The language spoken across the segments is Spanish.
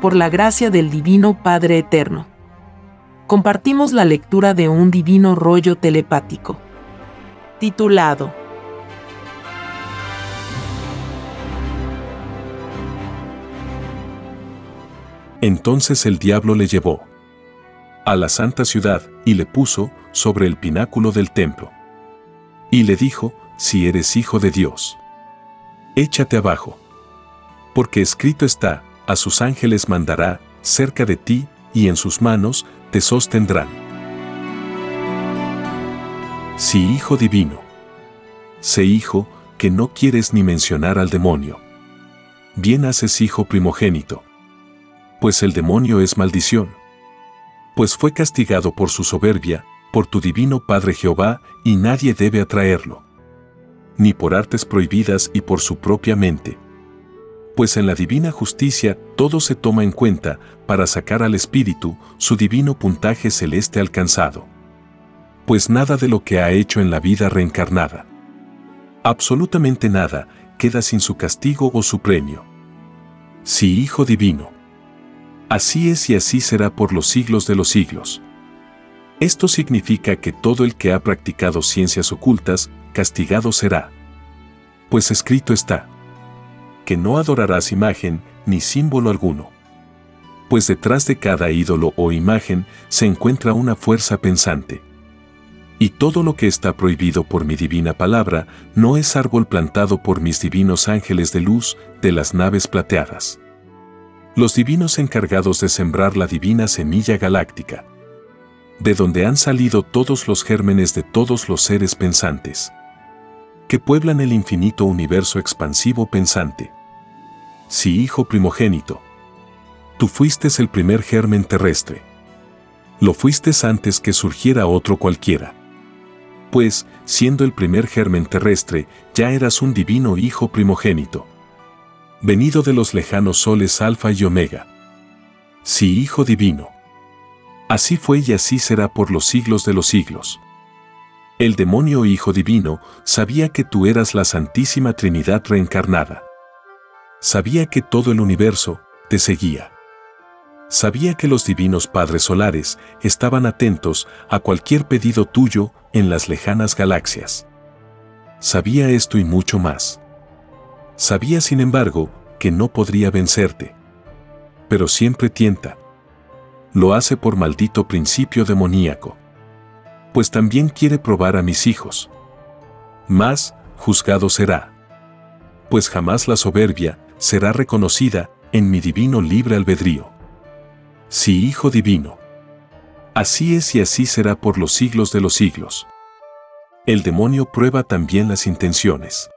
por la gracia del Divino Padre Eterno. Compartimos la lectura de un divino rollo telepático, titulado Entonces el diablo le llevó a la santa ciudad y le puso sobre el pináculo del templo. Y le dijo, si eres hijo de Dios, échate abajo. Porque escrito está, a sus ángeles mandará, cerca de ti, y en sus manos te sostendrán. Si hijo divino, sé hijo que no quieres ni mencionar al demonio. Bien haces hijo primogénito. Pues el demonio es maldición. Pues fue castigado por su soberbia, por tu divino Padre Jehová, y nadie debe atraerlo. Ni por artes prohibidas y por su propia mente. Pues en la divina justicia todo se toma en cuenta para sacar al espíritu su divino puntaje celeste alcanzado. Pues nada de lo que ha hecho en la vida reencarnada. Absolutamente nada queda sin su castigo o su premio. Si Hijo Divino. Así es y así será por los siglos de los siglos. Esto significa que todo el que ha practicado ciencias ocultas, castigado será. Pues escrito está, que no adorarás imagen ni símbolo alguno. Pues detrás de cada ídolo o imagen se encuentra una fuerza pensante. Y todo lo que está prohibido por mi divina palabra no es árbol plantado por mis divinos ángeles de luz de las naves plateadas. Los divinos encargados de sembrar la divina semilla galáctica de donde han salido todos los gérmenes de todos los seres pensantes, que pueblan el infinito universo expansivo pensante. Si hijo primogénito, tú fuiste el primer germen terrestre. Lo fuiste antes que surgiera otro cualquiera. Pues, siendo el primer germen terrestre, ya eras un divino hijo primogénito. Venido de los lejanos soles alfa y omega. Si hijo divino Así fue y así será por los siglos de los siglos. El demonio Hijo Divino sabía que tú eras la Santísima Trinidad reencarnada. Sabía que todo el universo te seguía. Sabía que los divinos Padres Solares estaban atentos a cualquier pedido tuyo en las lejanas galaxias. Sabía esto y mucho más. Sabía, sin embargo, que no podría vencerte. Pero siempre tienta lo hace por maldito principio demoníaco. Pues también quiere probar a mis hijos. Más, juzgado será. Pues jamás la soberbia será reconocida en mi divino libre albedrío. Sí, Hijo Divino. Así es y así será por los siglos de los siglos. El demonio prueba también las intenciones.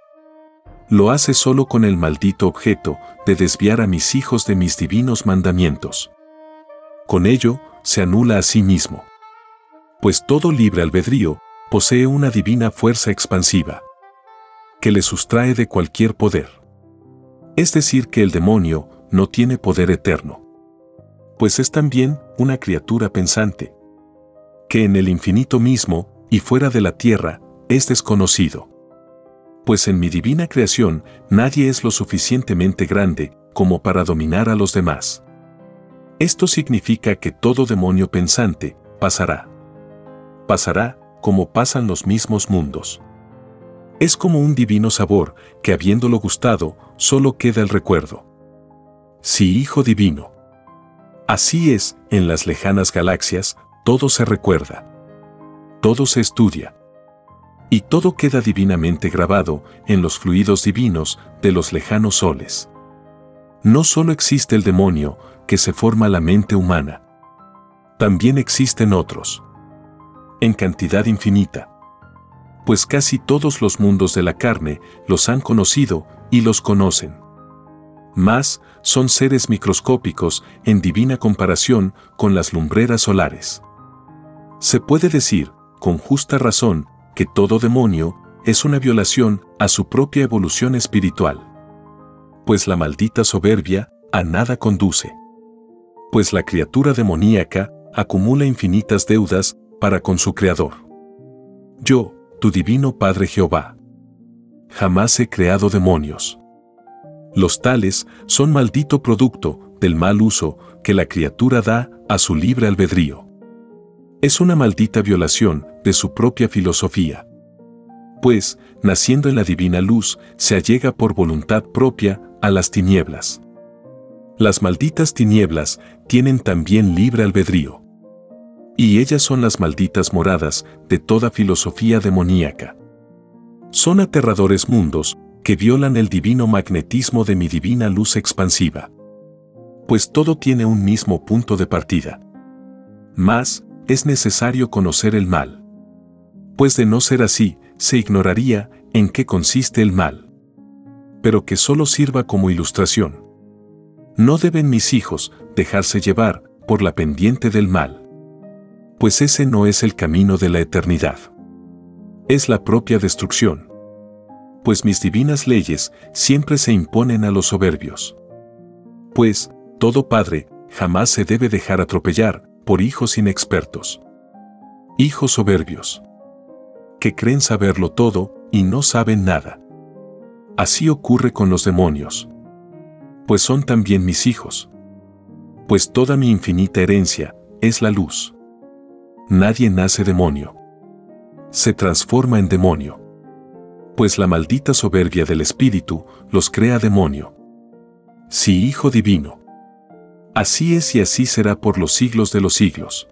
Lo hace solo con el maldito objeto de desviar a mis hijos de mis divinos mandamientos. Con ello, se anula a sí mismo. Pues todo libre albedrío posee una divina fuerza expansiva que le sustrae de cualquier poder. Es decir, que el demonio no tiene poder eterno, pues es también una criatura pensante, que en el infinito mismo y fuera de la tierra es desconocido. Pues en mi divina creación nadie es lo suficientemente grande como para dominar a los demás. Esto significa que todo demonio pensante pasará. Pasará como pasan los mismos mundos. Es como un divino sabor que habiéndolo gustado, solo queda el recuerdo. Sí, Hijo Divino. Así es, en las lejanas galaxias, todo se recuerda. Todo se estudia. Y todo queda divinamente grabado en los fluidos divinos de los lejanos soles. No solo existe el demonio, que se forma la mente humana. También existen otros. En cantidad infinita. Pues casi todos los mundos de la carne los han conocido y los conocen. Más son seres microscópicos en divina comparación con las lumbreras solares. Se puede decir, con justa razón, que todo demonio es una violación a su propia evolución espiritual. Pues la maldita soberbia a nada conduce pues la criatura demoníaca acumula infinitas deudas para con su Creador. Yo, tu divino Padre Jehová, jamás he creado demonios. Los tales son maldito producto del mal uso que la criatura da a su libre albedrío. Es una maldita violación de su propia filosofía. Pues, naciendo en la divina luz, se allega por voluntad propia a las tinieblas. Las malditas tinieblas tienen también libre albedrío. Y ellas son las malditas moradas de toda filosofía demoníaca. Son aterradores mundos que violan el divino magnetismo de mi divina luz expansiva. Pues todo tiene un mismo punto de partida. Más, es necesario conocer el mal. Pues de no ser así, se ignoraría en qué consiste el mal. Pero que solo sirva como ilustración. No deben mis hijos dejarse llevar por la pendiente del mal. Pues ese no es el camino de la eternidad. Es la propia destrucción. Pues mis divinas leyes siempre se imponen a los soberbios. Pues, todo padre jamás se debe dejar atropellar por hijos inexpertos. Hijos soberbios. Que creen saberlo todo y no saben nada. Así ocurre con los demonios. Pues son también mis hijos. Pues toda mi infinita herencia es la luz. Nadie nace demonio. Se transforma en demonio. Pues la maldita soberbia del espíritu los crea demonio. Sí, Hijo Divino. Así es y así será por los siglos de los siglos.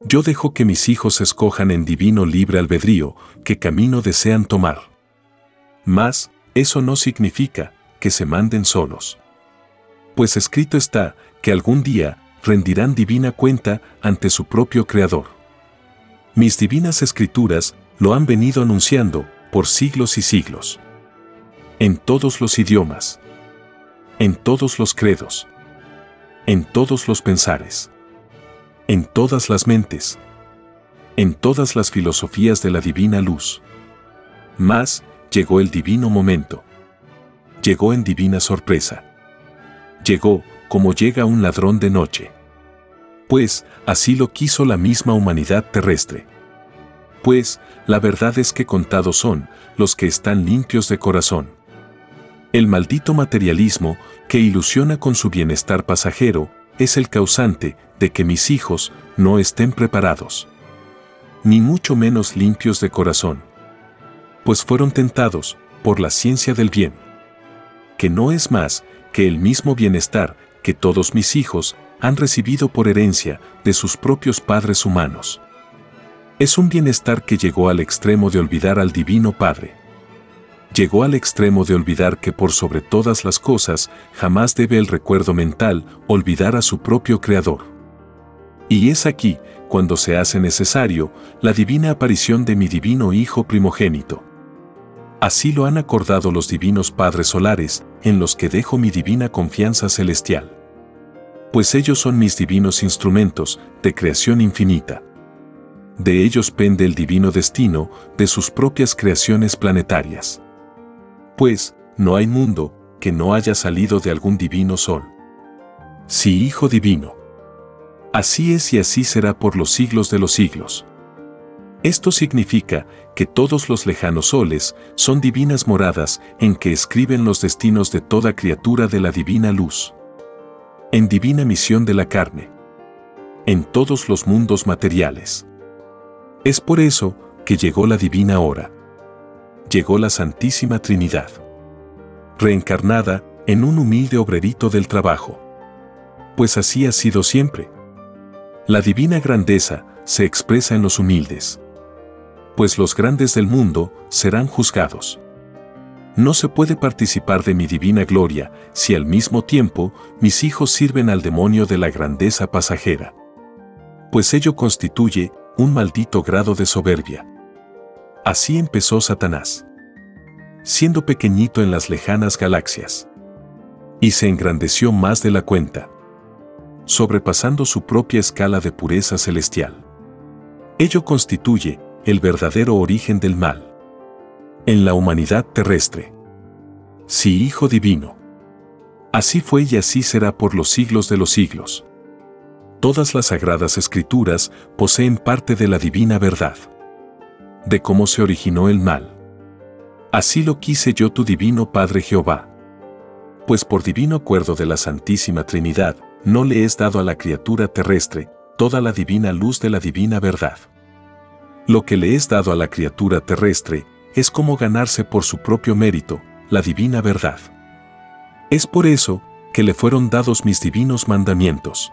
Yo dejo que mis hijos escojan en divino libre albedrío qué camino desean tomar. Mas, eso no significa que se manden solos. Pues escrito está que algún día rendirán divina cuenta ante su propio Creador. Mis divinas escrituras lo han venido anunciando por siglos y siglos. En todos los idiomas. En todos los credos en todos los pensares, en todas las mentes, en todas las filosofías de la divina luz. Mas llegó el divino momento. Llegó en divina sorpresa. Llegó como llega un ladrón de noche. Pues así lo quiso la misma humanidad terrestre. Pues la verdad es que contados son los que están limpios de corazón. El maldito materialismo que ilusiona con su bienestar pasajero, es el causante de que mis hijos no estén preparados, ni mucho menos limpios de corazón, pues fueron tentados por la ciencia del bien, que no es más que el mismo bienestar que todos mis hijos han recibido por herencia de sus propios padres humanos. Es un bienestar que llegó al extremo de olvidar al Divino Padre llegó al extremo de olvidar que por sobre todas las cosas jamás debe el recuerdo mental olvidar a su propio Creador. Y es aquí, cuando se hace necesario, la divina aparición de mi divino Hijo primogénito. Así lo han acordado los divinos Padres Solares, en los que dejo mi divina confianza celestial. Pues ellos son mis divinos instrumentos de creación infinita. De ellos pende el divino destino de sus propias creaciones planetarias pues no hay mundo que no haya salido de algún divino sol. Sí, Hijo Divino. Así es y así será por los siglos de los siglos. Esto significa que todos los lejanos soles son divinas moradas en que escriben los destinos de toda criatura de la divina luz. En divina misión de la carne. En todos los mundos materiales. Es por eso que llegó la divina hora llegó la Santísima Trinidad. Reencarnada en un humilde obrerito del trabajo. Pues así ha sido siempre. La divina grandeza se expresa en los humildes. Pues los grandes del mundo serán juzgados. No se puede participar de mi divina gloria si al mismo tiempo mis hijos sirven al demonio de la grandeza pasajera. Pues ello constituye un maldito grado de soberbia. Así empezó Satanás. Siendo pequeñito en las lejanas galaxias. Y se engrandeció más de la cuenta. Sobrepasando su propia escala de pureza celestial. Ello constituye el verdadero origen del mal. En la humanidad terrestre. Sí, Hijo Divino. Así fue y así será por los siglos de los siglos. Todas las sagradas escrituras poseen parte de la divina verdad de cómo se originó el mal. Así lo quise yo tu divino Padre Jehová. Pues por divino acuerdo de la Santísima Trinidad, no le es dado a la criatura terrestre toda la divina luz de la divina verdad. Lo que le es dado a la criatura terrestre es como ganarse por su propio mérito la divina verdad. Es por eso que le fueron dados mis divinos mandamientos,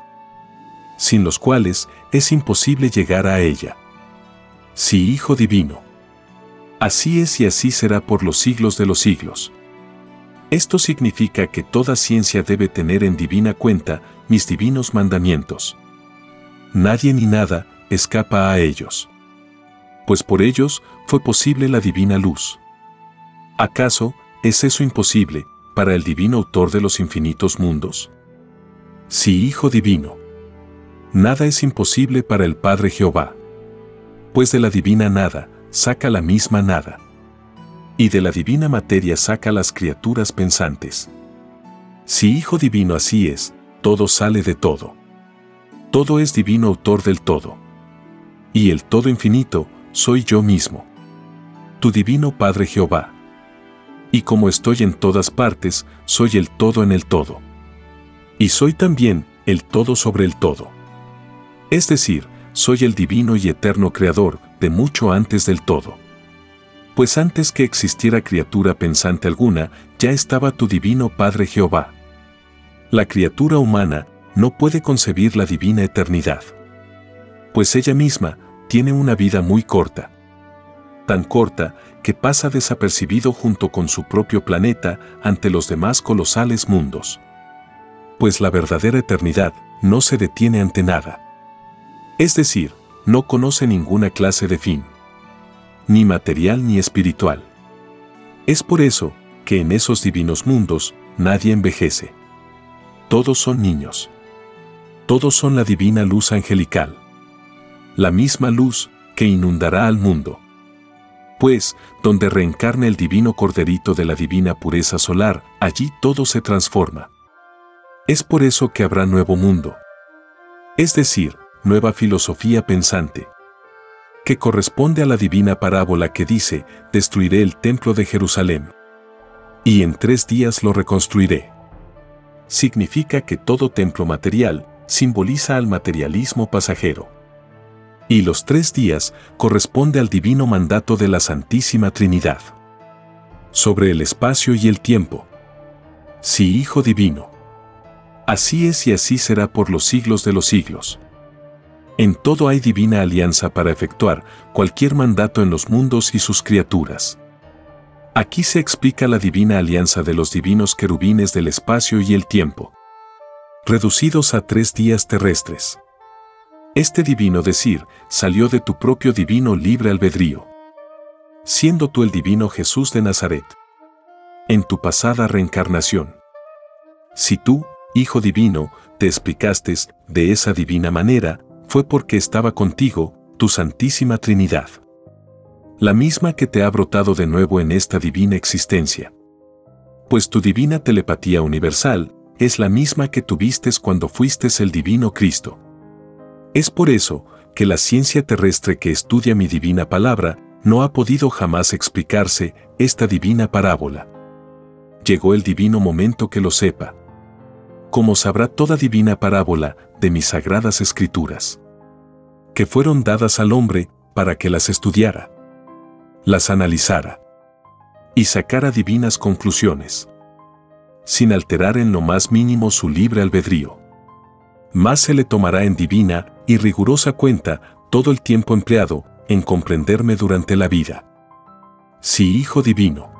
sin los cuales es imposible llegar a ella. Sí, Hijo Divino. Así es y así será por los siglos de los siglos. Esto significa que toda ciencia debe tener en divina cuenta mis divinos mandamientos. Nadie ni nada escapa a ellos. Pues por ellos fue posible la divina luz. ¿Acaso es eso imposible para el divino autor de los infinitos mundos? Sí, Hijo Divino. Nada es imposible para el Padre Jehová. Pues de la divina nada saca la misma nada. Y de la divina materia saca las criaturas pensantes. Si Hijo Divino así es, todo sale de todo. Todo es divino autor del todo. Y el todo infinito soy yo mismo. Tu divino Padre Jehová. Y como estoy en todas partes, soy el todo en el todo. Y soy también el todo sobre el todo. Es decir, soy el divino y eterno creador de mucho antes del todo. Pues antes que existiera criatura pensante alguna, ya estaba tu divino Padre Jehová. La criatura humana no puede concebir la divina eternidad. Pues ella misma tiene una vida muy corta. Tan corta que pasa desapercibido junto con su propio planeta ante los demás colosales mundos. Pues la verdadera eternidad no se detiene ante nada. Es decir, no conoce ninguna clase de fin. Ni material ni espiritual. Es por eso que en esos divinos mundos nadie envejece. Todos son niños. Todos son la divina luz angelical. La misma luz que inundará al mundo. Pues, donde reencarna el divino corderito de la divina pureza solar, allí todo se transforma. Es por eso que habrá nuevo mundo. Es decir, nueva filosofía pensante, que corresponde a la divina parábola que dice, destruiré el templo de Jerusalén. Y en tres días lo reconstruiré. Significa que todo templo material simboliza al materialismo pasajero. Y los tres días corresponde al divino mandato de la Santísima Trinidad. Sobre el espacio y el tiempo. Sí, Hijo Divino. Así es y así será por los siglos de los siglos. En todo hay divina alianza para efectuar cualquier mandato en los mundos y sus criaturas. Aquí se explica la divina alianza de los divinos querubines del espacio y el tiempo, reducidos a tres días terrestres. Este divino decir salió de tu propio divino libre albedrío, siendo tú el divino Jesús de Nazaret, en tu pasada reencarnación. Si tú, Hijo Divino, te explicaste de esa divina manera, fue porque estaba contigo, tu Santísima Trinidad. La misma que te ha brotado de nuevo en esta divina existencia. Pues tu divina telepatía universal es la misma que tuviste cuando fuiste el divino Cristo. Es por eso que la ciencia terrestre que estudia mi divina palabra no ha podido jamás explicarse esta divina parábola. Llegó el divino momento que lo sepa. Como sabrá toda divina parábola de mis sagradas escrituras que fueron dadas al hombre para que las estudiara, las analizara y sacara divinas conclusiones, sin alterar en lo más mínimo su libre albedrío. Más se le tomará en divina y rigurosa cuenta todo el tiempo empleado en comprenderme durante la vida. Sí, Hijo Divino.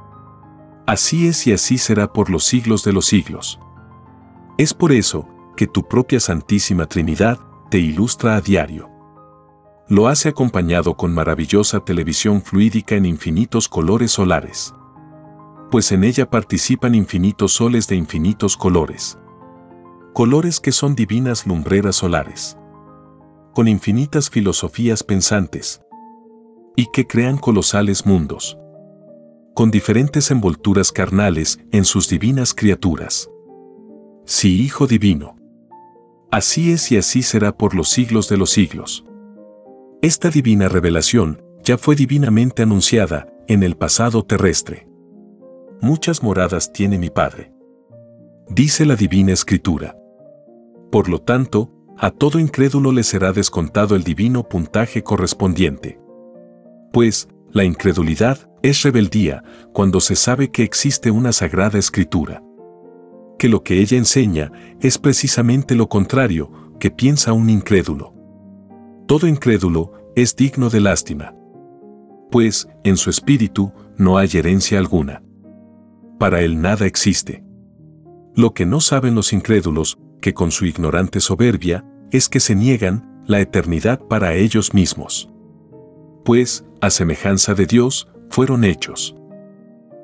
Así es y así será por los siglos de los siglos. Es por eso que tu propia Santísima Trinidad te ilustra a diario lo hace acompañado con maravillosa televisión fluídica en infinitos colores solares. Pues en ella participan infinitos soles de infinitos colores. Colores que son divinas lumbreras solares. Con infinitas filosofías pensantes. Y que crean colosales mundos. Con diferentes envolturas carnales en sus divinas criaturas. Sí, Hijo Divino. Así es y así será por los siglos de los siglos. Esta divina revelación ya fue divinamente anunciada en el pasado terrestre. Muchas moradas tiene mi Padre. Dice la Divina Escritura. Por lo tanto, a todo incrédulo le será descontado el divino puntaje correspondiente. Pues, la incredulidad es rebeldía cuando se sabe que existe una sagrada escritura. Que lo que ella enseña es precisamente lo contrario que piensa un incrédulo. Todo incrédulo es digno de lástima. Pues, en su espíritu, no hay herencia alguna. Para él nada existe. Lo que no saben los incrédulos, que con su ignorante soberbia, es que se niegan la eternidad para ellos mismos. Pues, a semejanza de Dios, fueron hechos.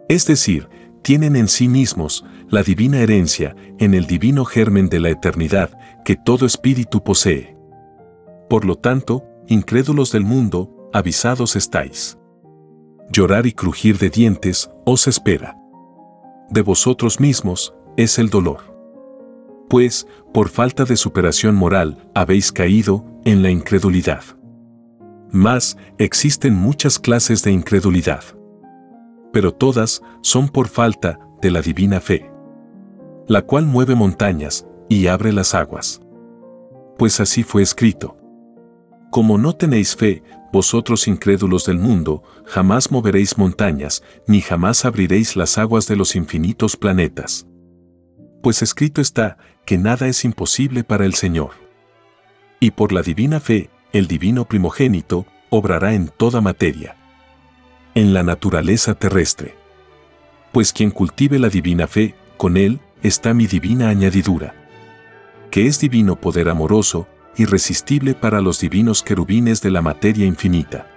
Es decir, tienen en sí mismos la divina herencia en el divino germen de la eternidad que todo espíritu posee. Por lo tanto, incrédulos del mundo, avisados estáis. Llorar y crujir de dientes os espera. De vosotros mismos es el dolor. Pues, por falta de superación moral, habéis caído en la incredulidad. Mas, existen muchas clases de incredulidad. Pero todas son por falta de la divina fe, la cual mueve montañas y abre las aguas. Pues así fue escrito. Como no tenéis fe, vosotros incrédulos del mundo, jamás moveréis montañas, ni jamás abriréis las aguas de los infinitos planetas. Pues escrito está que nada es imposible para el Señor. Y por la divina fe, el divino primogénito, obrará en toda materia. En la naturaleza terrestre. Pues quien cultive la divina fe, con él está mi divina añadidura. Que es divino poder amoroso, irresistible para los divinos querubines de la materia infinita.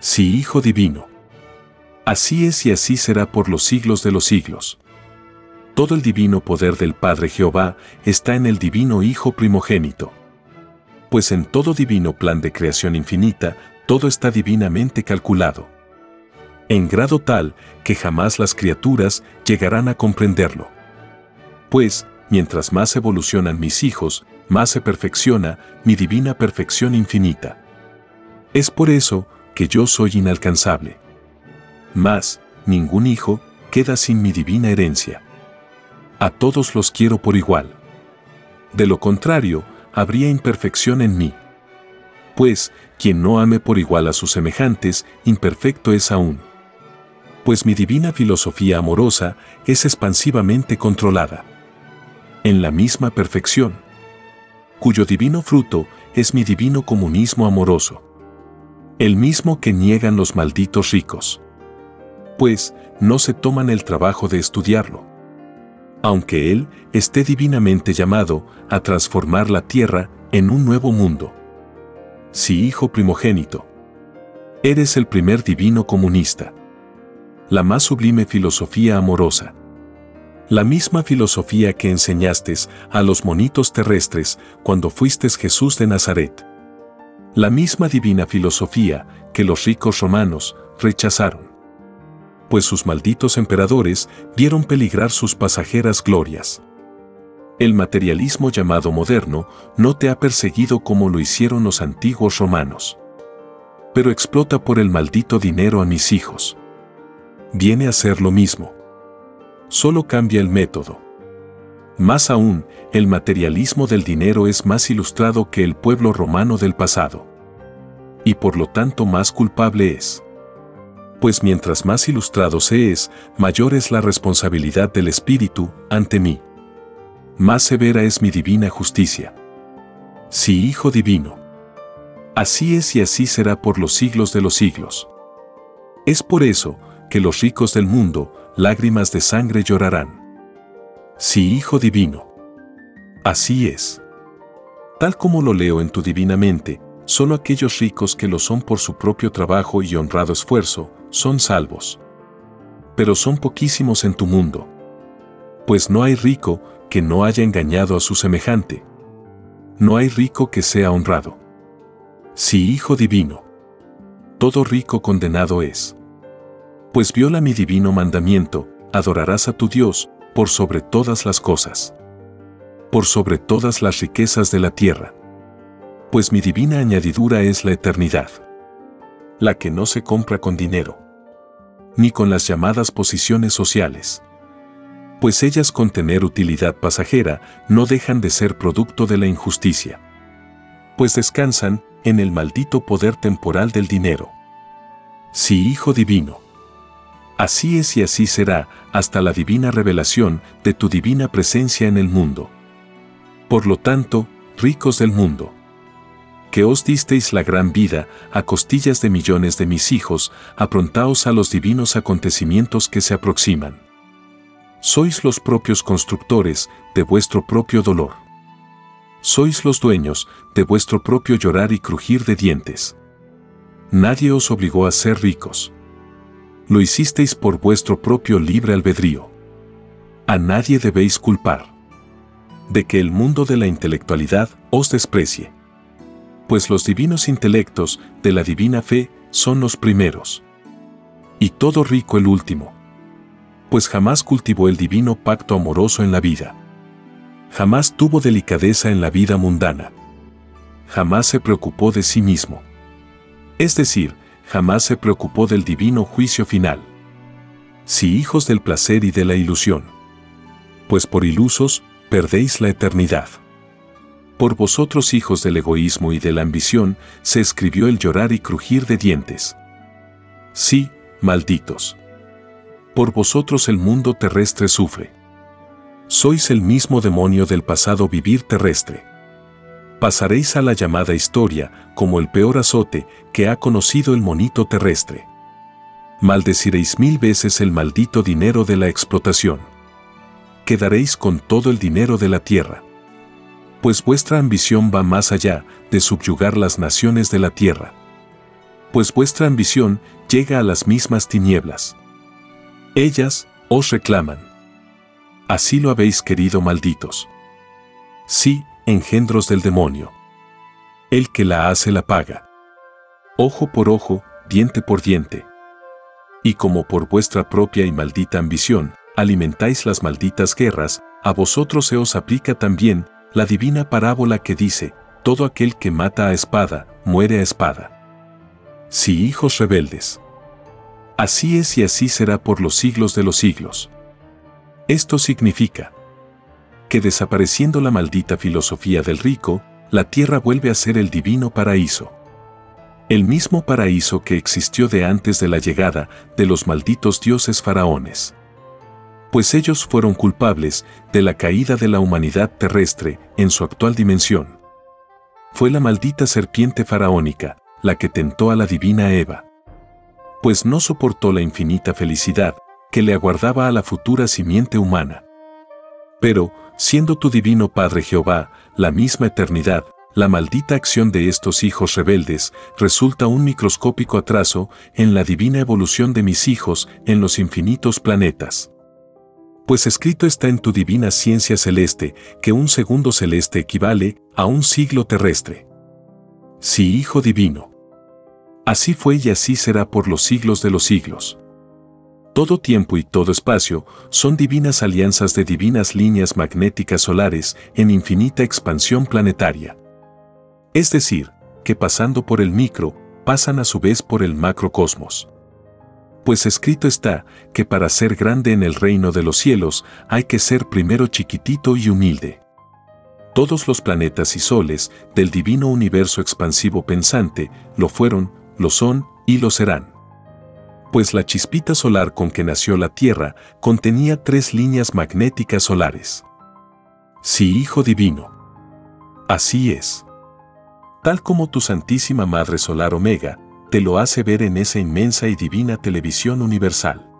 Sí, Hijo Divino. Así es y así será por los siglos de los siglos. Todo el divino poder del Padre Jehová está en el divino Hijo primogénito. Pues en todo divino plan de creación infinita, todo está divinamente calculado. En grado tal que jamás las criaturas llegarán a comprenderlo. Pues, mientras más evolucionan mis hijos, más se perfecciona mi divina perfección infinita. Es por eso que yo soy inalcanzable. Mas, ningún hijo queda sin mi divina herencia. A todos los quiero por igual. De lo contrario, habría imperfección en mí. Pues, quien no ame por igual a sus semejantes, imperfecto es aún. Pues mi divina filosofía amorosa es expansivamente controlada. En la misma perfección cuyo divino fruto es mi divino comunismo amoroso. El mismo que niegan los malditos ricos. Pues no se toman el trabajo de estudiarlo. Aunque Él esté divinamente llamado a transformar la tierra en un nuevo mundo. Si hijo primogénito. Eres el primer divino comunista. La más sublime filosofía amorosa la misma filosofía que enseñaste a los monitos terrestres cuando fuiste Jesús de Nazaret. La misma divina filosofía que los ricos romanos rechazaron. Pues sus malditos emperadores vieron peligrar sus pasajeras glorias. El materialismo llamado moderno no te ha perseguido como lo hicieron los antiguos romanos. Pero explota por el maldito dinero a mis hijos. Viene a ser lo mismo solo cambia el método. Más aún, el materialismo del dinero es más ilustrado que el pueblo romano del pasado. Y por lo tanto más culpable es. Pues mientras más ilustrado se es, mayor es la responsabilidad del Espíritu ante mí. Más severa es mi divina justicia. Sí, Hijo Divino. Así es y así será por los siglos de los siglos. Es por eso que los ricos del mundo, lágrimas de sangre llorarán. Sí, Hijo Divino. Así es. Tal como lo leo en tu divina mente, solo aquellos ricos que lo son por su propio trabajo y honrado esfuerzo, son salvos. Pero son poquísimos en tu mundo. Pues no hay rico que no haya engañado a su semejante. No hay rico que sea honrado. Sí, Hijo Divino. Todo rico condenado es pues viola mi divino mandamiento, adorarás a tu Dios, por sobre todas las cosas. Por sobre todas las riquezas de la tierra. Pues mi divina añadidura es la eternidad. La que no se compra con dinero. Ni con las llamadas posiciones sociales. pues ellas con tener utilidad pasajera no dejan de ser producto de la injusticia. Pues descansan en el maldito poder temporal del dinero. Sí, Hijo Divino. Así es y así será hasta la divina revelación de tu divina presencia en el mundo. Por lo tanto, ricos del mundo, que os disteis la gran vida a costillas de millones de mis hijos, aprontaos a los divinos acontecimientos que se aproximan. Sois los propios constructores de vuestro propio dolor. Sois los dueños de vuestro propio llorar y crujir de dientes. Nadie os obligó a ser ricos. Lo hicisteis por vuestro propio libre albedrío. A nadie debéis culpar de que el mundo de la intelectualidad os desprecie. Pues los divinos intelectos de la divina fe son los primeros. Y todo rico el último. Pues jamás cultivó el divino pacto amoroso en la vida. Jamás tuvo delicadeza en la vida mundana. Jamás se preocupó de sí mismo. Es decir, jamás se preocupó del divino juicio final. Si hijos del placer y de la ilusión. Pues por ilusos, perdéis la eternidad. Por vosotros hijos del egoísmo y de la ambición, se escribió el llorar y crujir de dientes. Sí, malditos. Por vosotros el mundo terrestre sufre. Sois el mismo demonio del pasado vivir terrestre. Pasaréis a la llamada historia como el peor azote que ha conocido el monito terrestre. Maldeciréis mil veces el maldito dinero de la explotación quedaréis con todo el dinero de la tierra. Pues vuestra ambición va más allá de subyugar las naciones de la tierra. Pues vuestra ambición llega a las mismas tinieblas. Ellas os reclaman. Así lo habéis querido malditos. Sí, engendros del demonio. El que la hace la paga. Ojo por ojo, diente por diente. Y como por vuestra propia y maldita ambición, alimentáis las malditas guerras, a vosotros se os aplica también la divina parábola que dice, todo aquel que mata a espada, muere a espada. Sí, hijos rebeldes. Así es y así será por los siglos de los siglos. Esto significa que desapareciendo la maldita filosofía del rico, la tierra vuelve a ser el divino paraíso. El mismo paraíso que existió de antes de la llegada de los malditos dioses faraones pues ellos fueron culpables de la caída de la humanidad terrestre en su actual dimensión. Fue la maldita serpiente faraónica la que tentó a la divina Eva, pues no soportó la infinita felicidad que le aguardaba a la futura simiente humana. Pero, siendo tu divino Padre Jehová, la misma eternidad, la maldita acción de estos hijos rebeldes resulta un microscópico atraso en la divina evolución de mis hijos en los infinitos planetas pues escrito está en tu divina ciencia celeste que un segundo celeste equivale a un siglo terrestre. Sí, Hijo Divino. Así fue y así será por los siglos de los siglos. Todo tiempo y todo espacio son divinas alianzas de divinas líneas magnéticas solares en infinita expansión planetaria. Es decir, que pasando por el micro, pasan a su vez por el macrocosmos pues escrito está que para ser grande en el reino de los cielos hay que ser primero chiquitito y humilde. Todos los planetas y soles del divino universo expansivo pensante lo fueron, lo son y lo serán. Pues la chispita solar con que nació la Tierra contenía tres líneas magnéticas solares. Sí, Hijo Divino. Así es. Tal como tu Santísima Madre Solar Omega, te lo hace ver en esa inmensa y divina televisión universal.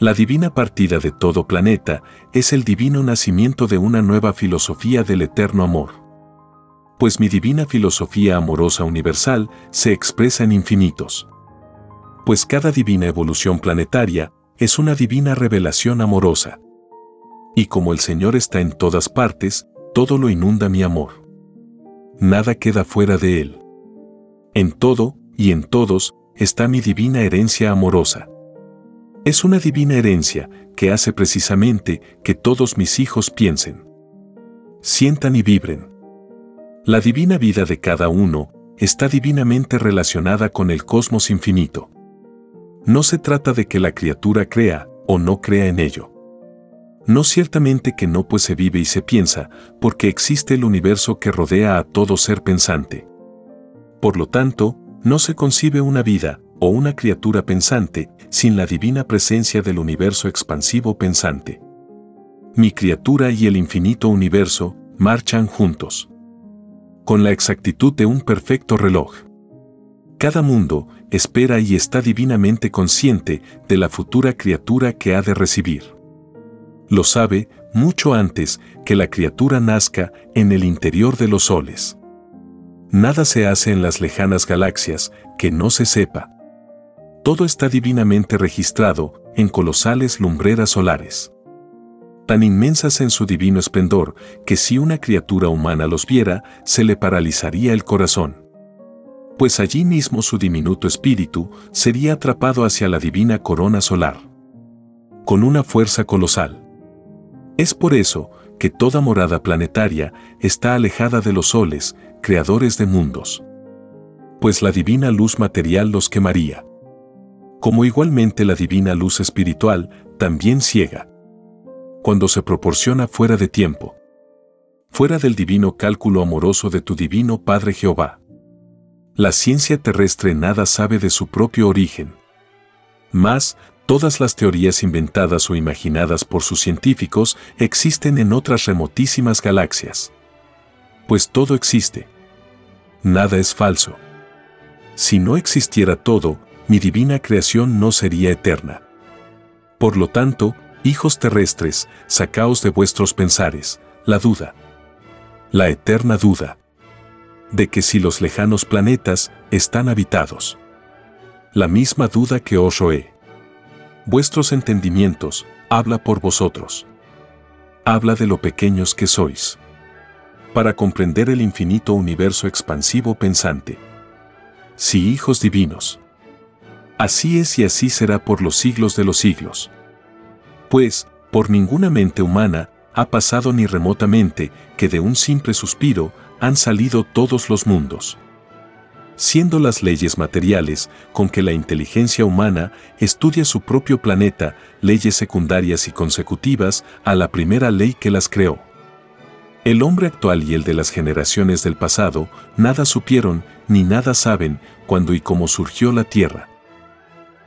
La divina partida de todo planeta es el divino nacimiento de una nueva filosofía del eterno amor. Pues mi divina filosofía amorosa universal se expresa en infinitos. Pues cada divina evolución planetaria es una divina revelación amorosa. Y como el Señor está en todas partes, todo lo inunda mi amor. Nada queda fuera de Él. En todo, y en todos está mi divina herencia amorosa. Es una divina herencia que hace precisamente que todos mis hijos piensen, sientan y vibren. La divina vida de cada uno está divinamente relacionada con el cosmos infinito. No se trata de que la criatura crea o no crea en ello. No ciertamente que no pues se vive y se piensa, porque existe el universo que rodea a todo ser pensante. Por lo tanto, no se concibe una vida o una criatura pensante sin la divina presencia del universo expansivo pensante. Mi criatura y el infinito universo marchan juntos. Con la exactitud de un perfecto reloj. Cada mundo espera y está divinamente consciente de la futura criatura que ha de recibir. Lo sabe mucho antes que la criatura nazca en el interior de los soles. Nada se hace en las lejanas galaxias que no se sepa. Todo está divinamente registrado en colosales lumbreras solares. Tan inmensas en su divino esplendor que si una criatura humana los viera, se le paralizaría el corazón. Pues allí mismo su diminuto espíritu sería atrapado hacia la divina corona solar. Con una fuerza colosal. Es por eso que toda morada planetaria está alejada de los soles, creadores de mundos. Pues la divina luz material los quemaría. Como igualmente la divina luz espiritual también ciega. Cuando se proporciona fuera de tiempo. Fuera del divino cálculo amoroso de tu divino Padre Jehová. La ciencia terrestre nada sabe de su propio origen. Más, todas las teorías inventadas o imaginadas por sus científicos existen en otras remotísimas galaxias. Pues todo existe. Nada es falso. Si no existiera todo, mi divina creación no sería eterna. Por lo tanto, hijos terrestres, sacaos de vuestros pensares, la duda. La eterna duda. De que si los lejanos planetas están habitados. La misma duda que os roe. Vuestros entendimientos, habla por vosotros. Habla de lo pequeños que sois. Para comprender el infinito universo expansivo pensante. Si hijos divinos. Así es y así será por los siglos de los siglos. Pues, por ninguna mente humana ha pasado ni remotamente que de un simple suspiro han salido todos los mundos. Siendo las leyes materiales con que la inteligencia humana estudia su propio planeta, leyes secundarias y consecutivas a la primera ley que las creó. El hombre actual y el de las generaciones del pasado nada supieron ni nada saben cuándo y cómo surgió la Tierra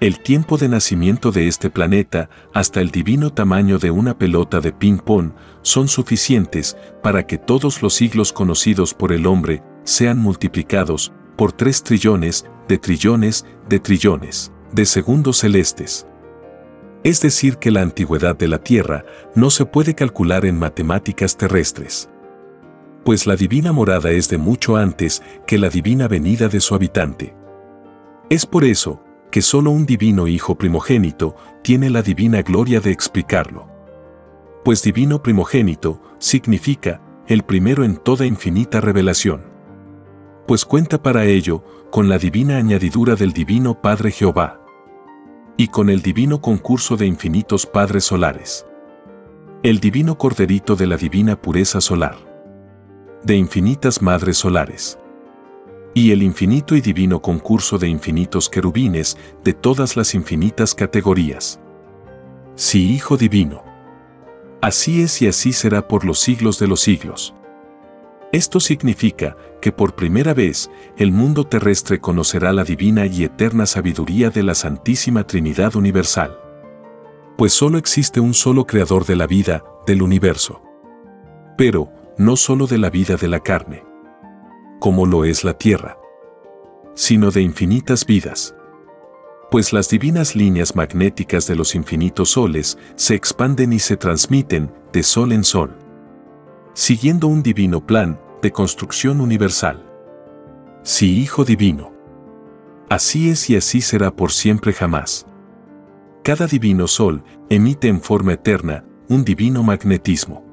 el tiempo de nacimiento de este planeta hasta el divino tamaño de una pelota de ping-pong son suficientes para que todos los siglos conocidos por el hombre sean multiplicados por tres trillones de trillones de trillones de segundos celestes. Es decir, que la antigüedad de la Tierra no se puede calcular en matemáticas terrestres. Pues la divina morada es de mucho antes que la divina venida de su habitante. Es por eso que solo un divino Hijo primogénito tiene la divina gloria de explicarlo. Pues divino primogénito significa el primero en toda infinita revelación. Pues cuenta para ello con la divina añadidura del divino Padre Jehová y con el divino concurso de infinitos Padres solares. El divino Corderito de la divina pureza solar. De infinitas Madres solares y el infinito y divino concurso de infinitos querubines de todas las infinitas categorías. Sí, Hijo Divino. Así es y así será por los siglos de los siglos. Esto significa que por primera vez el mundo terrestre conocerá la divina y eterna sabiduría de la Santísima Trinidad Universal. Pues solo existe un solo creador de la vida, del universo. Pero, no solo de la vida de la carne como lo es la tierra, sino de infinitas vidas. Pues las divinas líneas magnéticas de los infinitos soles se expanden y se transmiten de sol en sol, siguiendo un divino plan de construcción universal. Sí, Hijo Divino. Así es y así será por siempre jamás. Cada divino sol emite en forma eterna un divino magnetismo.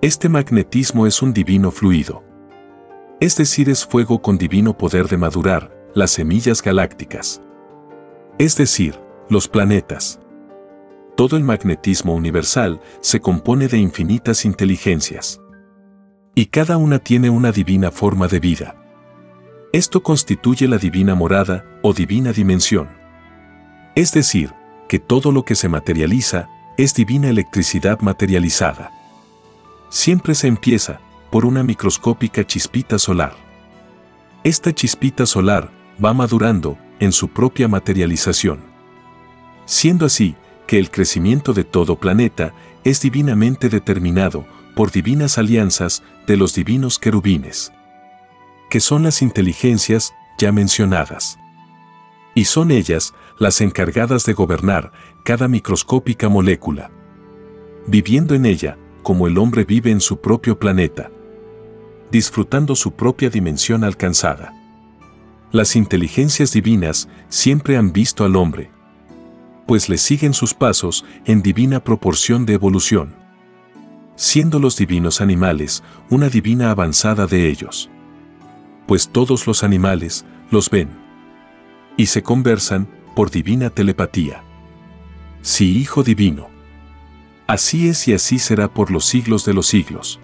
Este magnetismo es un divino fluido es decir, es fuego con divino poder de madurar las semillas galácticas. Es decir, los planetas. Todo el magnetismo universal se compone de infinitas inteligencias. Y cada una tiene una divina forma de vida. Esto constituye la divina morada o divina dimensión. Es decir, que todo lo que se materializa es divina electricidad materializada. Siempre se empieza por una microscópica chispita solar. Esta chispita solar va madurando en su propia materialización. Siendo así que el crecimiento de todo planeta es divinamente determinado por divinas alianzas de los divinos querubines, que son las inteligencias ya mencionadas. Y son ellas las encargadas de gobernar cada microscópica molécula, viviendo en ella como el hombre vive en su propio planeta, disfrutando su propia dimensión alcanzada. Las inteligencias divinas siempre han visto al hombre, pues le siguen sus pasos en divina proporción de evolución, siendo los divinos animales una divina avanzada de ellos. Pues todos los animales los ven y se conversan por divina telepatía. Sí, Hijo Divino. Así es y así será por los siglos de los siglos.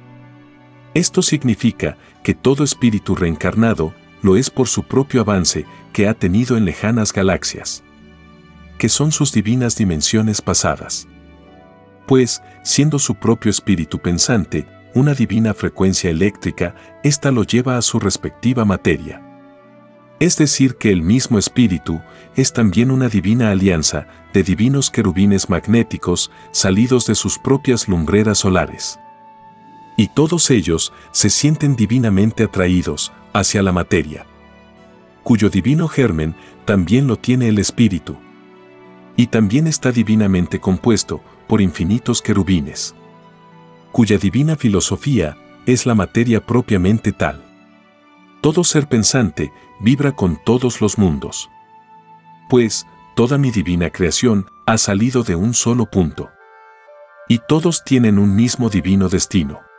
Esto significa que todo espíritu reencarnado lo es por su propio avance que ha tenido en lejanas galaxias que son sus divinas dimensiones pasadas. Pues, siendo su propio espíritu pensante, una divina frecuencia eléctrica, ésta lo lleva a su respectiva materia. Es decir, que el mismo espíritu es también una divina alianza de divinos querubines magnéticos salidos de sus propias lumbreras solares. Y todos ellos se sienten divinamente atraídos hacia la materia, cuyo divino germen también lo tiene el espíritu y también está divinamente compuesto por infinitos querubines, cuya divina filosofía es la materia propiamente tal. Todo ser pensante vibra con todos los mundos. Pues, toda mi divina creación ha salido de un solo punto. Y todos tienen un mismo divino destino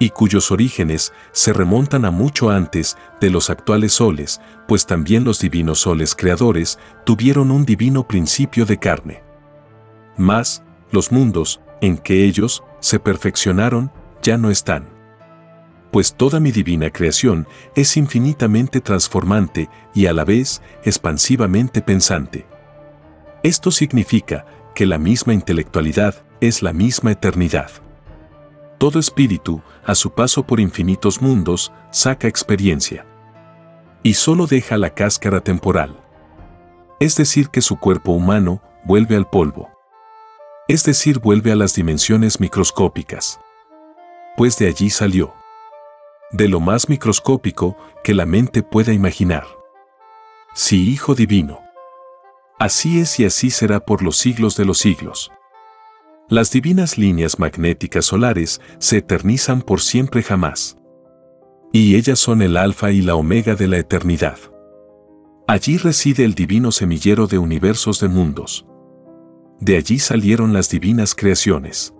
y cuyos orígenes se remontan a mucho antes de los actuales soles, pues también los divinos soles creadores tuvieron un divino principio de carne. Mas, los mundos, en que ellos se perfeccionaron, ya no están. Pues toda mi divina creación es infinitamente transformante y a la vez expansivamente pensante. Esto significa que la misma intelectualidad es la misma eternidad. Todo espíritu, a su paso por infinitos mundos, saca experiencia. Y solo deja la cáscara temporal. Es decir, que su cuerpo humano vuelve al polvo. Es decir, vuelve a las dimensiones microscópicas. Pues de allí salió. De lo más microscópico que la mente pueda imaginar. Sí, Hijo Divino. Así es y así será por los siglos de los siglos. Las divinas líneas magnéticas solares se eternizan por siempre jamás. Y ellas son el alfa y la omega de la eternidad. Allí reside el divino semillero de universos de mundos. De allí salieron las divinas creaciones,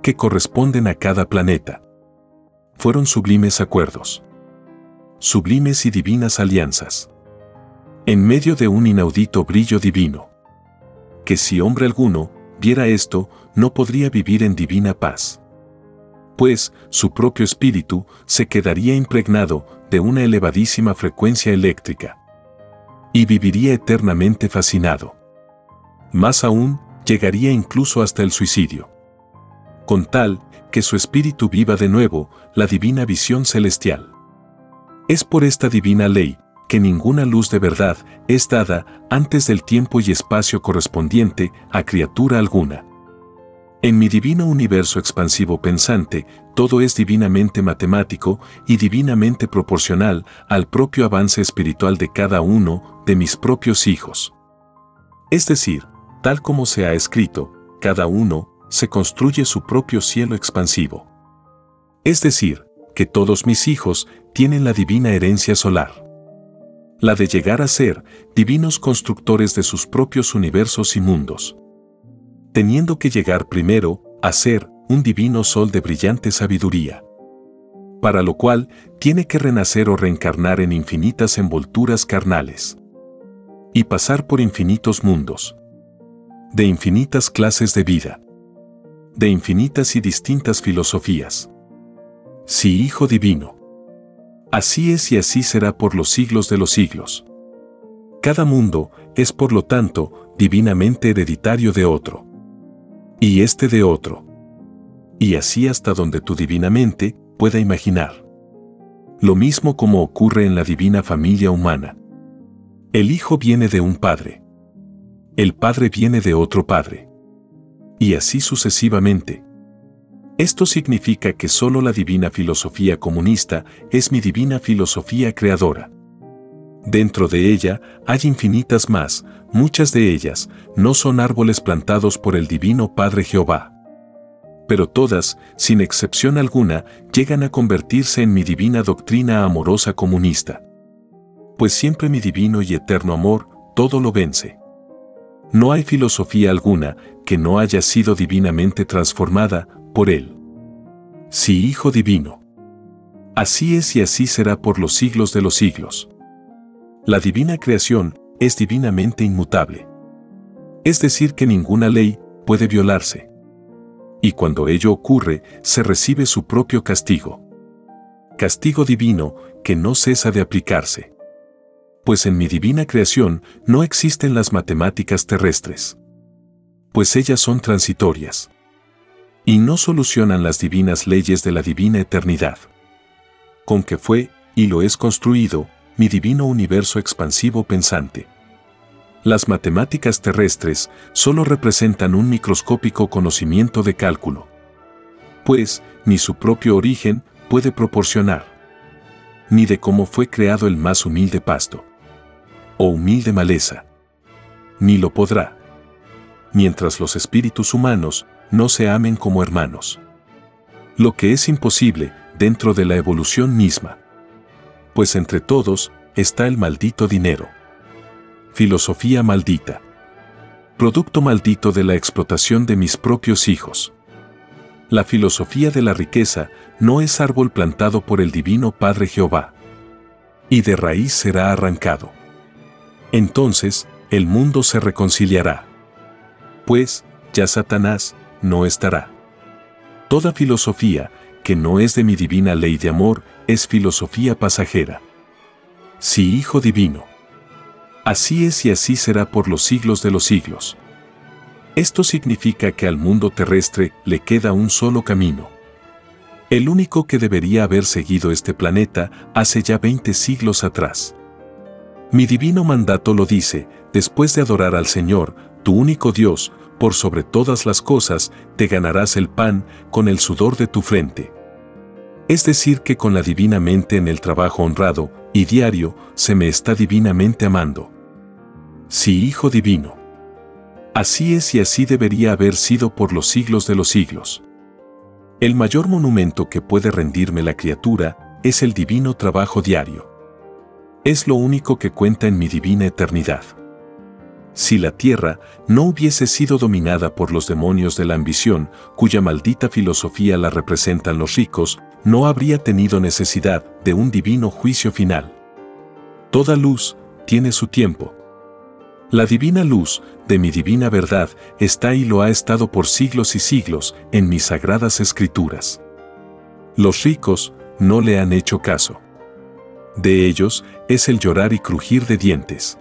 que corresponden a cada planeta. Fueron sublimes acuerdos, sublimes y divinas alianzas, en medio de un inaudito brillo divino, que si hombre alguno viera esto, no podría vivir en divina paz. Pues su propio espíritu se quedaría impregnado de una elevadísima frecuencia eléctrica. Y viviría eternamente fascinado. Más aún, llegaría incluso hasta el suicidio. Con tal que su espíritu viva de nuevo la divina visión celestial. Es por esta divina ley que ninguna luz de verdad es dada antes del tiempo y espacio correspondiente a criatura alguna. En mi divino universo expansivo pensante, todo es divinamente matemático y divinamente proporcional al propio avance espiritual de cada uno de mis propios hijos. Es decir, tal como se ha escrito, cada uno se construye su propio cielo expansivo. Es decir, que todos mis hijos tienen la divina herencia solar la de llegar a ser divinos constructores de sus propios universos y mundos. Teniendo que llegar primero a ser un divino sol de brillante sabiduría. Para lo cual tiene que renacer o reencarnar en infinitas envolturas carnales. Y pasar por infinitos mundos. De infinitas clases de vida. De infinitas y distintas filosofías. Sí, Hijo Divino. Así es y así será por los siglos de los siglos. Cada mundo es por lo tanto divinamente hereditario de otro. y este de otro. Y así hasta donde tu divina mente pueda imaginar. Lo mismo como ocurre en la divina familia humana. El hijo viene de un padre. El padre viene de otro padre. Y así sucesivamente. Esto significa que solo la divina filosofía comunista es mi divina filosofía creadora. Dentro de ella hay infinitas más, muchas de ellas no son árboles plantados por el Divino Padre Jehová. Pero todas, sin excepción alguna, llegan a convertirse en mi divina doctrina amorosa comunista. Pues siempre mi divino y eterno amor todo lo vence. No hay filosofía alguna que no haya sido divinamente transformada por él. Sí, Hijo Divino. Así es y así será por los siglos de los siglos. La divina creación es divinamente inmutable. Es decir, que ninguna ley puede violarse. Y cuando ello ocurre, se recibe su propio castigo. Castigo divino que no cesa de aplicarse. Pues en mi divina creación no existen las matemáticas terrestres. Pues ellas son transitorias. Y no solucionan las divinas leyes de la divina eternidad. Con que fue, y lo es construido, mi divino universo expansivo pensante. Las matemáticas terrestres solo representan un microscópico conocimiento de cálculo. Pues, ni su propio origen puede proporcionar. Ni de cómo fue creado el más humilde pasto. O humilde maleza. Ni lo podrá. Mientras los espíritus humanos no se amen como hermanos. Lo que es imposible dentro de la evolución misma pues entre todos está el maldito dinero. Filosofía maldita. Producto maldito de la explotación de mis propios hijos. La filosofía de la riqueza no es árbol plantado por el divino Padre Jehová. Y de raíz será arrancado. Entonces, el mundo se reconciliará. Pues, ya Satanás no estará. Toda filosofía que no es de mi divina ley de amor es filosofía pasajera. Sí, Hijo Divino. Así es y así será por los siglos de los siglos. Esto significa que al mundo terrestre le queda un solo camino. El único que debería haber seguido este planeta hace ya 20 siglos atrás. Mi divino mandato lo dice, después de adorar al Señor, tu único Dios, por sobre todas las cosas, te ganarás el pan con el sudor de tu frente. Es decir, que con la divina mente en el trabajo honrado y diario se me está divinamente amando. Sí, Hijo Divino. Así es y así debería haber sido por los siglos de los siglos. El mayor monumento que puede rendirme la criatura es el divino trabajo diario. Es lo único que cuenta en mi divina eternidad. Si la tierra no hubiese sido dominada por los demonios de la ambición, cuya maldita filosofía la representan los ricos, no habría tenido necesidad de un divino juicio final. Toda luz tiene su tiempo. La divina luz de mi divina verdad está y lo ha estado por siglos y siglos en mis sagradas escrituras. Los ricos no le han hecho caso. De ellos es el llorar y crujir de dientes.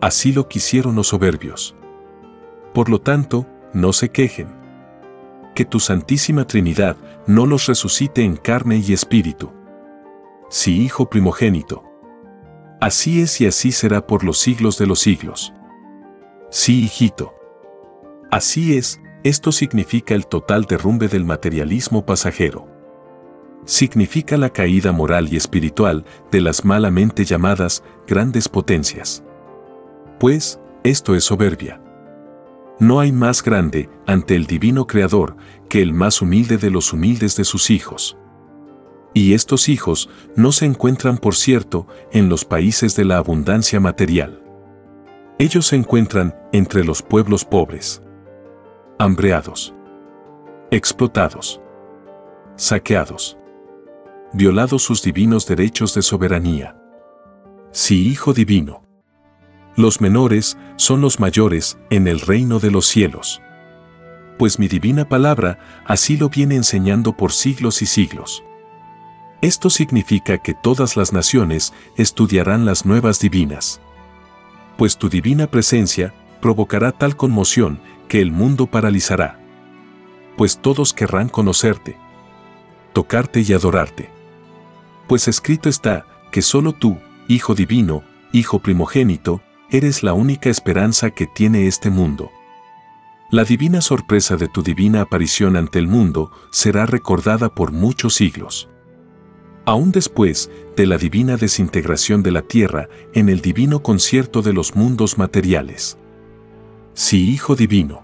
Así lo quisieron los soberbios. Por lo tanto, no se quejen que tu Santísima Trinidad no los resucite en carne y espíritu. Sí, Hijo primogénito. Así es y así será por los siglos de los siglos. Sí, hijito. Así es, esto significa el total derrumbe del materialismo pasajero. Significa la caída moral y espiritual de las malamente llamadas grandes potencias. Pues, esto es soberbia. No hay más grande ante el divino Creador que el más humilde de los humildes de sus hijos. Y estos hijos no se encuentran, por cierto, en los países de la abundancia material. Ellos se encuentran entre los pueblos pobres, hambreados, explotados, saqueados, violados sus divinos derechos de soberanía. Sí, Hijo Divino. Los menores son los mayores en el reino de los cielos. Pues mi divina palabra así lo viene enseñando por siglos y siglos. Esto significa que todas las naciones estudiarán las nuevas divinas. Pues tu divina presencia provocará tal conmoción que el mundo paralizará. pues todos querrán conocerte, tocarte y adorarte. Pues escrito está, que solo tú, Hijo Divino, Hijo Primogénito, eres la única esperanza que tiene este mundo. La divina sorpresa de tu divina aparición ante el mundo será recordada por muchos siglos. Aún después de la divina desintegración de la tierra en el divino concierto de los mundos materiales. Sí, Hijo Divino.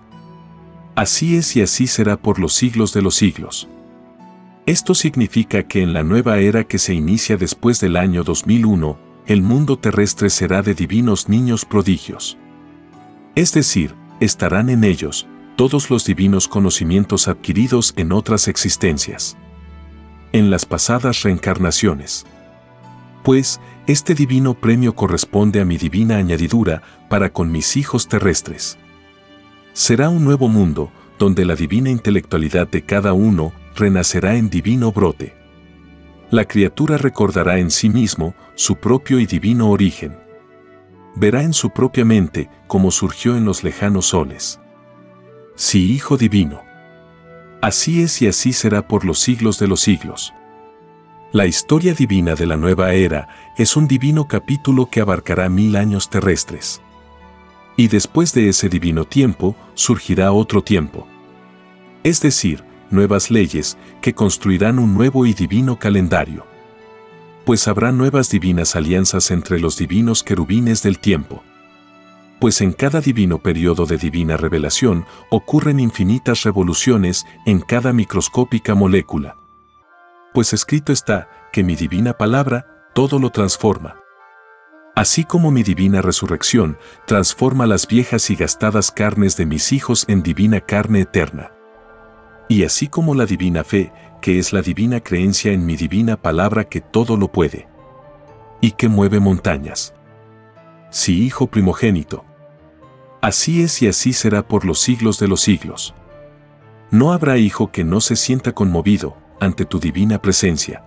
Así es y así será por los siglos de los siglos. Esto significa que en la nueva era que se inicia después del año 2001, el mundo terrestre será de divinos niños prodigios. Es decir, estarán en ellos todos los divinos conocimientos adquiridos en otras existencias. En las pasadas reencarnaciones. Pues, este divino premio corresponde a mi divina añadidura para con mis hijos terrestres. Será un nuevo mundo, donde la divina intelectualidad de cada uno renacerá en divino brote. La criatura recordará en sí mismo su propio y divino origen. Verá en su propia mente cómo surgió en los lejanos soles. Sí, Hijo Divino. Así es y así será por los siglos de los siglos. La historia divina de la nueva era es un divino capítulo que abarcará mil años terrestres. Y después de ese divino tiempo surgirá otro tiempo. Es decir, nuevas leyes que construirán un nuevo y divino calendario. Pues habrá nuevas divinas alianzas entre los divinos querubines del tiempo. Pues en cada divino periodo de divina revelación ocurren infinitas revoluciones en cada microscópica molécula. Pues escrito está que mi divina palabra todo lo transforma. Así como mi divina resurrección transforma las viejas y gastadas carnes de mis hijos en divina carne eterna. Y así como la divina fe, que es la divina creencia en mi divina palabra que todo lo puede. Y que mueve montañas. Sí, Hijo primogénito. Así es y así será por los siglos de los siglos. No habrá hijo que no se sienta conmovido ante tu divina presencia.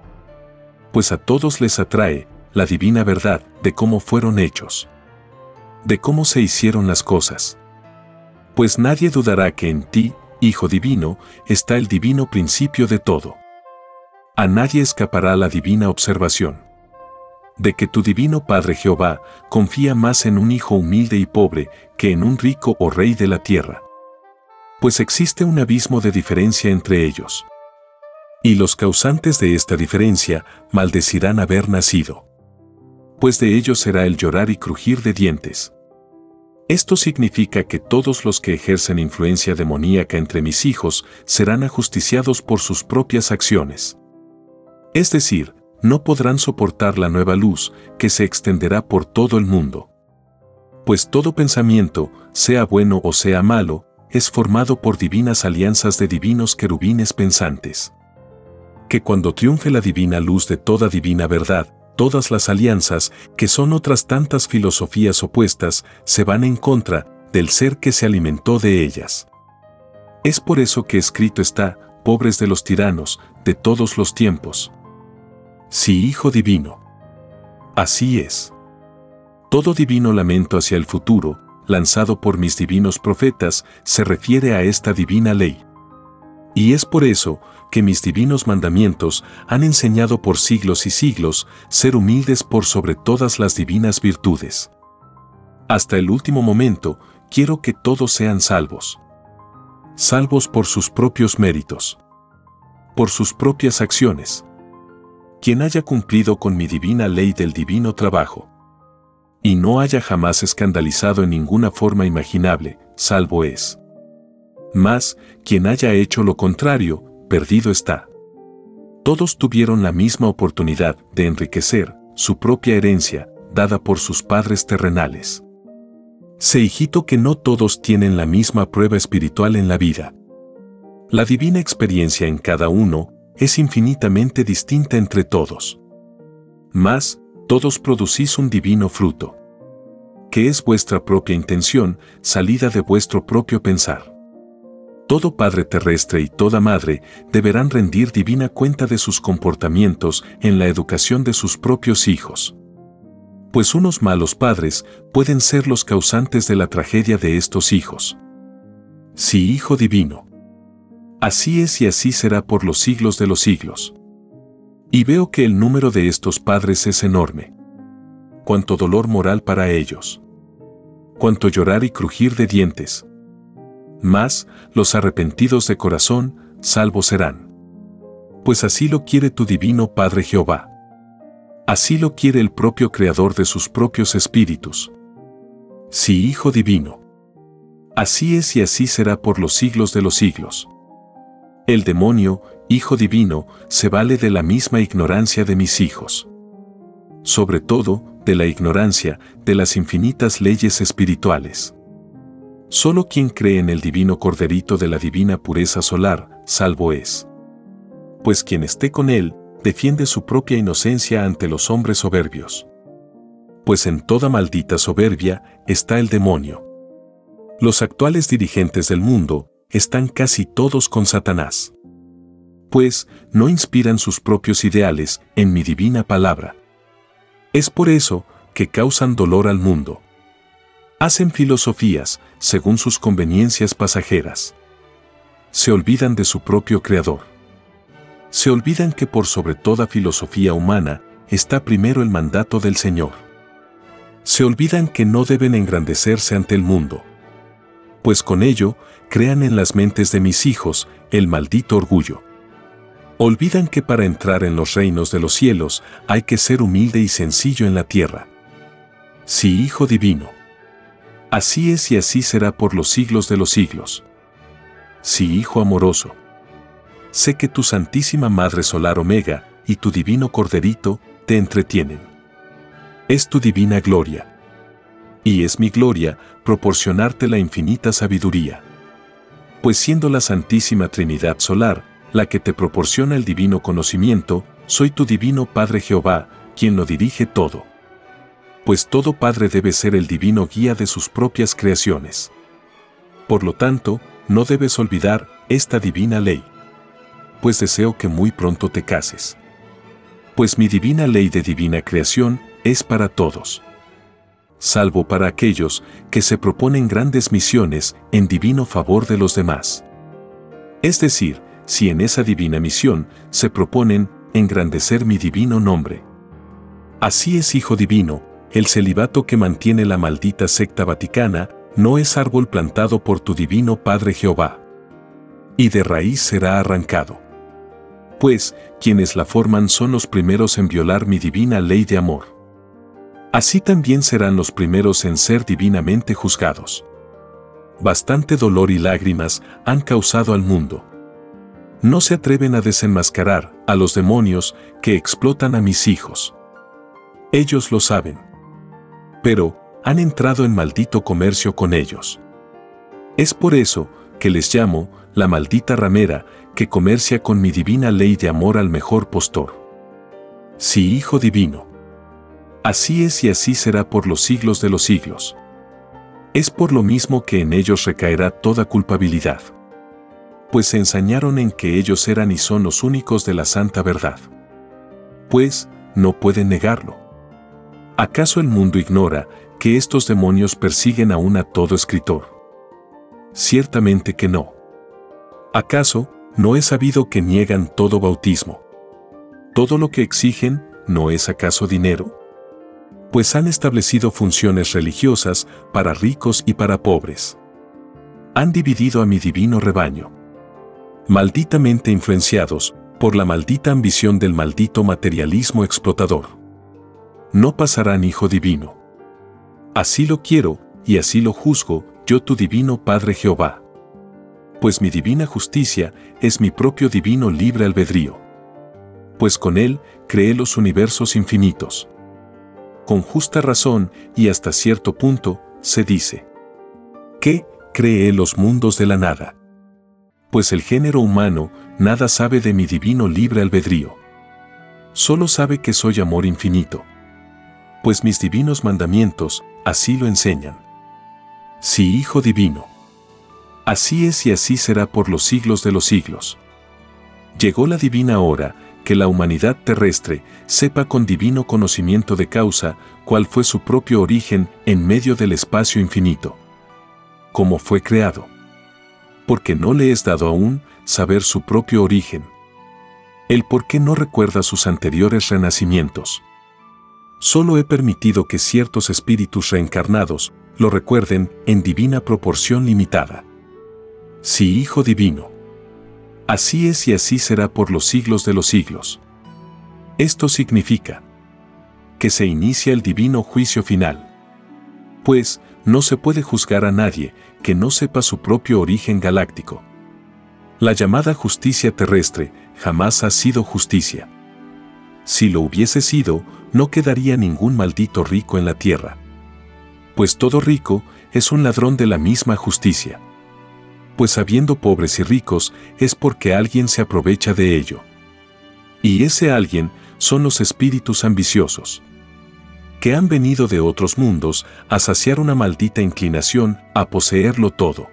Pues a todos les atrae la divina verdad de cómo fueron hechos. De cómo se hicieron las cosas. Pues nadie dudará que en ti Hijo Divino, está el divino principio de todo. A nadie escapará la divina observación. De que tu divino Padre Jehová confía más en un hijo humilde y pobre que en un rico o rey de la tierra. Pues existe un abismo de diferencia entre ellos. Y los causantes de esta diferencia maldecirán haber nacido. Pues de ellos será el llorar y crujir de dientes. Esto significa que todos los que ejercen influencia demoníaca entre mis hijos serán ajusticiados por sus propias acciones. Es decir, no podrán soportar la nueva luz que se extenderá por todo el mundo. Pues todo pensamiento, sea bueno o sea malo, es formado por divinas alianzas de divinos querubines pensantes. Que cuando triunfe la divina luz de toda divina verdad, todas las alianzas, que son otras tantas filosofías opuestas, se van en contra del ser que se alimentó de ellas. Es por eso que escrito está, pobres de los tiranos, de todos los tiempos. Sí, Hijo Divino. Así es. Todo divino lamento hacia el futuro, lanzado por mis divinos profetas, se refiere a esta divina ley. Y es por eso que mis divinos mandamientos han enseñado por siglos y siglos ser humildes por sobre todas las divinas virtudes. Hasta el último momento, quiero que todos sean salvos. Salvos por sus propios méritos. Por sus propias acciones. Quien haya cumplido con mi divina ley del divino trabajo. Y no haya jamás escandalizado en ninguna forma imaginable, salvo es. Mas, quien haya hecho lo contrario, perdido está. Todos tuvieron la misma oportunidad de enriquecer su propia herencia, dada por sus padres terrenales. Sé hijito que no todos tienen la misma prueba espiritual en la vida. La divina experiencia en cada uno es infinitamente distinta entre todos. Mas, todos producís un divino fruto, que es vuestra propia intención, salida de vuestro propio pensar todo padre terrestre y toda madre deberán rendir divina cuenta de sus comportamientos en la educación de sus propios hijos. Pues unos malos padres pueden ser los causantes de la tragedia de estos hijos. Sí, Hijo Divino. Así es y así será por los siglos de los siglos. Y veo que el número de estos padres es enorme. Cuánto dolor moral para ellos. Cuánto llorar y crujir de dientes. Mas, los arrepentidos de corazón, salvos serán. Pues así lo quiere tu divino Padre Jehová. Así lo quiere el propio Creador de sus propios espíritus. Sí, Hijo Divino. Así es y así será por los siglos de los siglos. El demonio, Hijo Divino, se vale de la misma ignorancia de mis hijos. Sobre todo, de la ignorancia de las infinitas leyes espirituales. Solo quien cree en el divino corderito de la divina pureza solar, salvo es. Pues quien esté con él, defiende su propia inocencia ante los hombres soberbios. Pues en toda maldita soberbia está el demonio. Los actuales dirigentes del mundo están casi todos con Satanás. Pues no inspiran sus propios ideales en mi divina palabra. Es por eso que causan dolor al mundo. Hacen filosofías según sus conveniencias pasajeras. Se olvidan de su propio creador. Se olvidan que por sobre toda filosofía humana está primero el mandato del Señor. Se olvidan que no deben engrandecerse ante el mundo. Pues con ello crean en las mentes de mis hijos el maldito orgullo. Olvidan que para entrar en los reinos de los cielos hay que ser humilde y sencillo en la tierra. Sí, Hijo Divino. Así es y así será por los siglos de los siglos. Sí, Hijo amoroso. Sé que tu Santísima Madre Solar Omega y tu Divino Corderito te entretienen. Es tu divina gloria. Y es mi gloria proporcionarte la infinita sabiduría. Pues siendo la Santísima Trinidad Solar, la que te proporciona el divino conocimiento, soy tu divino Padre Jehová, quien lo dirige todo pues todo padre debe ser el divino guía de sus propias creaciones. Por lo tanto, no debes olvidar esta divina ley. Pues deseo que muy pronto te cases. Pues mi divina ley de divina creación es para todos. Salvo para aquellos que se proponen grandes misiones en divino favor de los demás. Es decir, si en esa divina misión se proponen engrandecer mi divino nombre. Así es, Hijo Divino, el celibato que mantiene la maldita secta vaticana no es árbol plantado por tu divino Padre Jehová. Y de raíz será arrancado. Pues, quienes la forman son los primeros en violar mi divina ley de amor. Así también serán los primeros en ser divinamente juzgados. Bastante dolor y lágrimas han causado al mundo. No se atreven a desenmascarar a los demonios que explotan a mis hijos. Ellos lo saben pero han entrado en maldito comercio con ellos. Es por eso que les llamo la maldita ramera que comercia con mi divina ley de amor al mejor postor. Sí, Hijo Divino. Así es y así será por los siglos de los siglos. Es por lo mismo que en ellos recaerá toda culpabilidad. Pues se ensañaron en que ellos eran y son los únicos de la santa verdad. Pues, no pueden negarlo. ¿Acaso el mundo ignora que estos demonios persiguen aún a todo escritor? Ciertamente que no. ¿Acaso no es sabido que niegan todo bautismo? ¿Todo lo que exigen no es acaso dinero? Pues han establecido funciones religiosas para ricos y para pobres. Han dividido a mi divino rebaño. Malditamente influenciados por la maldita ambición del maldito materialismo explotador no pasarán, Hijo Divino. Así lo quiero, y así lo juzgo, yo tu divino Padre Jehová. Pues mi divina justicia es mi propio divino libre albedrío. Pues con él creé los universos infinitos. Con justa razón y hasta cierto punto, se dice que creé los mundos de la nada. Pues el género humano nada sabe de mi divino libre albedrío. Solo sabe que soy amor infinito pues mis divinos mandamientos así lo enseñan. Sí, Hijo Divino. Así es y así será por los siglos de los siglos. Llegó la divina hora que la humanidad terrestre sepa con divino conocimiento de causa cuál fue su propio origen en medio del espacio infinito. Cómo fue creado. porque no le es dado aún saber su propio origen. El por qué no recuerda sus anteriores renacimientos. Solo he permitido que ciertos espíritus reencarnados lo recuerden en divina proporción limitada. Sí, Hijo Divino. Así es y así será por los siglos de los siglos. Esto significa que se inicia el divino juicio final. Pues, no se puede juzgar a nadie que no sepa su propio origen galáctico. La llamada justicia terrestre jamás ha sido justicia. Si lo hubiese sido, no quedaría ningún maldito rico en la tierra. Pues todo rico es un ladrón de la misma justicia. Pues habiendo pobres y ricos es porque alguien se aprovecha de ello. Y ese alguien son los espíritus ambiciosos que han venido de otros mundos a saciar una maldita inclinación a poseerlo todo.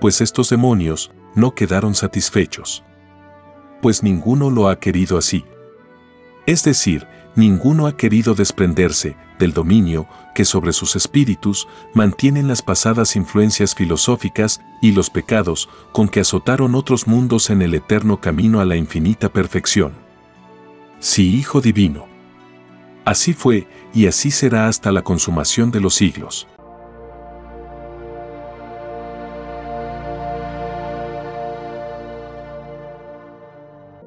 Pues estos demonios no quedaron satisfechos. Pues ninguno lo ha querido así. Es decir, ninguno ha querido desprenderse del dominio que sobre sus espíritus mantienen las pasadas influencias filosóficas y los pecados con que azotaron otros mundos en el eterno camino a la infinita perfección. Sí, Hijo Divino. Así fue y así será hasta la consumación de los siglos.